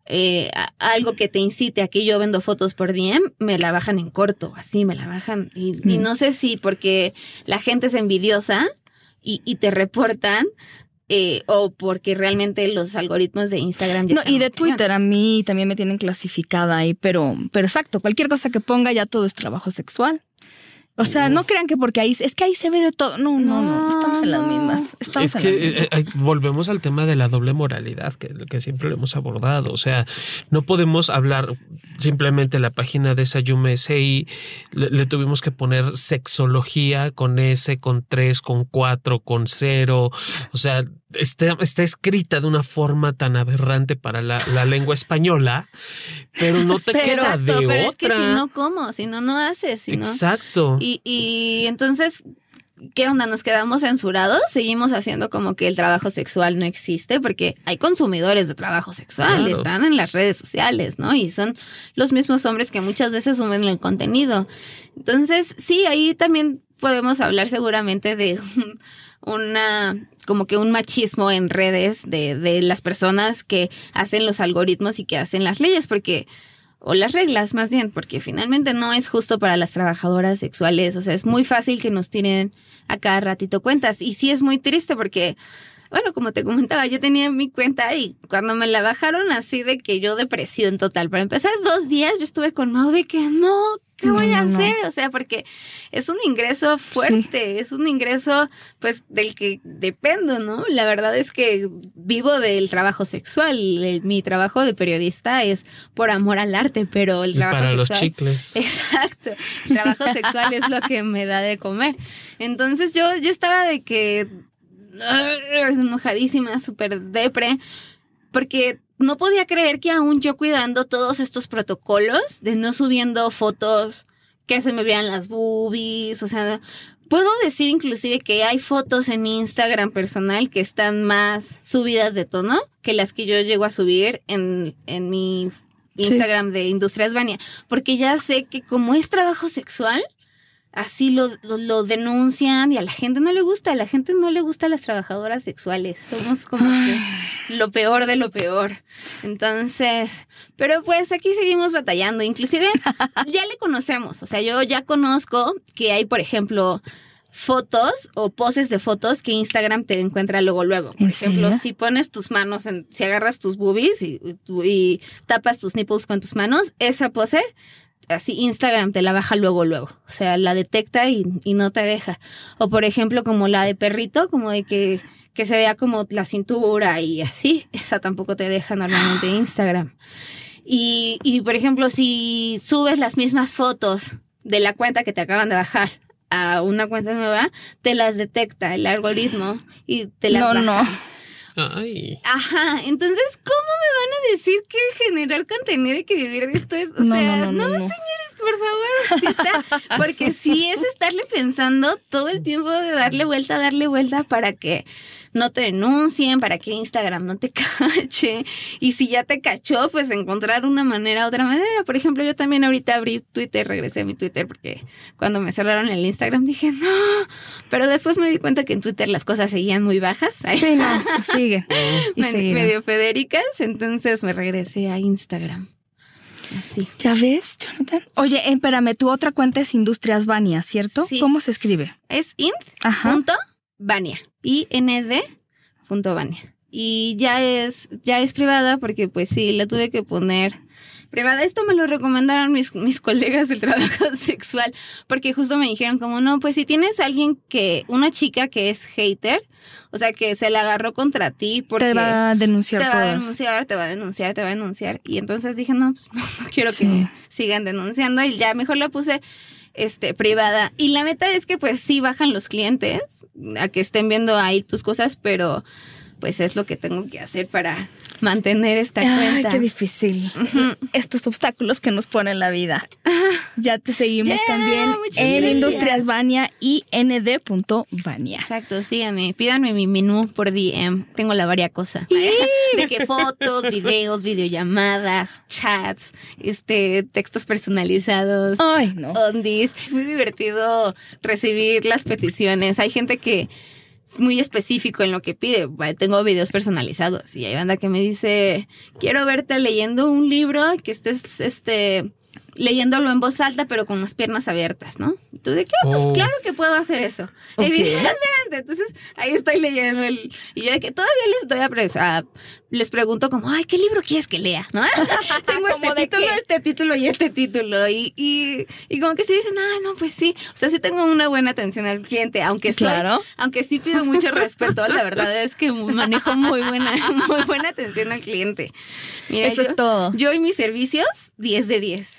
eh, algo que te incite a que yo vendo fotos por DM, me la bajan en corto, así me la bajan. Y, mm. no sé si porque la gente es envidiosa y, y te reportan. Eh, o porque realmente los algoritmos de Instagram no y de Twitter a mí también me tienen clasificada ahí pero pero exacto cualquier cosa que ponga ya todo es trabajo sexual o sea, no crean que porque ahí es que ahí se ve de todo. No, no, no, estamos en las mismas. Estamos es que eh, eh, volvemos al tema de la doble moralidad que, que siempre lo hemos abordado. O sea, no podemos hablar simplemente la página de esa Yume SI, le, le, tuvimos que poner sexología con S, con 3, con 4, con 0. O sea, está, está escrita de una forma tan aberrante para la, la lengua española, pero no te queda de pero otra. Es que si no, ¿cómo? Si no, no haces. Si Exacto. Y, y entonces, ¿qué onda? ¿Nos quedamos censurados? ¿Seguimos haciendo como que el trabajo sexual no existe? Porque hay consumidores de trabajo sexual, están en las redes sociales, ¿no? Y son los mismos hombres que muchas veces suben el contenido. Entonces, sí, ahí también podemos hablar seguramente de una como que un machismo en redes de, de las personas que hacen los algoritmos y que hacen las leyes, porque o las reglas más bien, porque finalmente no es justo para las trabajadoras sexuales, o sea, es muy fácil que nos tiren a cada ratito cuentas. Y sí es muy triste porque bueno, como te comentaba, yo tenía mi cuenta ahí. Cuando me la bajaron así de que yo depresión total. Para empezar, dos días yo estuve con Mau de que no, ¿qué voy a hacer? O sea, porque es un ingreso fuerte, es un ingreso pues del que dependo, ¿no? La verdad es que vivo del trabajo sexual. mi trabajo de periodista es por amor al arte, pero el trabajo para sexual. los chicles. Exacto. El trabajo sexual es lo que me da de comer. Entonces yo, yo estaba de que enojadísima, súper depre, porque no podía creer que aún yo cuidando todos estos protocolos de no subiendo fotos que se me vean las boobies, o sea, puedo decir inclusive que hay fotos en mi Instagram personal que están más subidas de tono que las que yo llego a subir en, en mi Instagram de Industrias Bania, porque ya sé que como es trabajo sexual, así lo, lo, lo, denuncian y a la gente no le gusta, a la gente no le gusta a las trabajadoras sexuales. Somos como que lo peor de lo peor. Entonces, pero pues aquí seguimos batallando. Inclusive ya le conocemos, o sea, yo ya conozco que hay, por ejemplo, fotos o poses de fotos que Instagram te encuentra luego luego. Por ejemplo, serio? si pones tus manos en, si agarras tus boobies y, y, y tapas tus nipples con tus manos, esa pose así Instagram te la baja luego, luego. O sea, la detecta y, y, no te deja. O por ejemplo, como la de perrito, como de que, que se vea como la cintura y así, esa tampoco te deja normalmente Instagram. Y, y por ejemplo, si subes las mismas fotos de la cuenta que te acaban de bajar a una cuenta nueva, te las detecta el algoritmo y te las no, baja. No. Ay. Ajá, entonces, ¿cómo me van a decir que generar contenido y que vivir de esto es? O no, sea, no, señores, por favor, sí está, porque sí es estarle pensando todo el tiempo de darle vuelta, darle vuelta para que no te denuncien, para que Instagram no te cache. Y si ya te cachó, pues encontrar una manera, otra manera. Por ejemplo, yo también ahorita abrí Twitter, regresé a mi Twitter porque cuando me cerraron el Instagram dije, no. Pero después me di cuenta que en Twitter las cosas seguían muy bajas. Sí, no, sigue. y Me- medio fedéricas, entonces me regresé a Instagram. Así. ¿Ya ves, Jonathan? Oye, espérame, tu otra cuenta es Industrias Bania, ¿cierto? Sí. ¿Cómo se escribe? Es int Ajá. punto Vania. I-N-D punto Vania. Y ya es, ya es privada porque pues sí, la tuve que poner privada. Esto me lo recomendaron mis, mis colegas del trabajo sexual porque justo me dijeron como, no, pues si tienes a alguien que, una chica que es hater, o sea, que se la agarró contra ti porque... Te va a denunciar te va a denunciar, te va a denunciar, te va a denunciar. Y entonces dije, no, pues no, no quiero Sí. que sigan denunciando. Y ya mejor la puse este, privada. Y la neta es que pues sí bajan los clientes a que estén viendo ahí tus cosas, pero pues es lo que tengo que hacer para mantener esta Ay, cuenta. qué difícil. Estos obstáculos que nos pone la vida. Ya te seguimos Yeah, también en gracias. Industrias Bania y nd.bania. Exacto, síganme, pídanme mi menú por DM, tengo la varia cosa. De que fotos, videos, videollamadas, chats, este, textos personalizados. Ay, no. Ondis. Es muy divertido recibir las peticiones. Hay gente que es muy específico en lo que pide. Tengo videos personalizados y hay banda que me dice, quiero verte leyendo un libro que estés, este, leyéndolo en voz alta pero con las piernas abiertas, ¿no? Tú de qué, pues Oh. claro que puedo hacer eso. Evidentemente. Entonces ahí estoy leyendo el... Y yo de que todavía les doy a, pres- a- les pregunto como, ay, ¿qué libro quieres que lea? ¿No? Tengo ¿Cómo este título, qué? este título y este título. Y, y, y como que sí dicen, ah, no, pues sí. O sea, sí tengo una buena atención al cliente, aunque soy- Claro. aunque sí pido mucho respeto, la verdad es que manejo muy buena, muy buena atención al cliente. Mira, Eso yo, es todo. Yo y mis servicios, 10 de 10.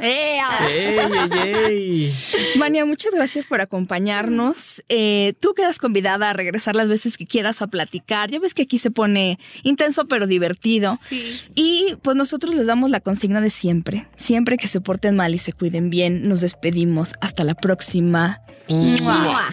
¡Ey, ey, ey! Vania, muchas gracias por acompañarnos. Eh, tú quedas convidada a regresar las veces que quieras a platicar. Ya ves que aquí se pone intenso pero divertido. Sí. Y pues nosotros les damos la consigna de siempre. Siempre que se porten mal y se cuiden bien, nos despedimos. Hasta la próxima. Mm. Mua.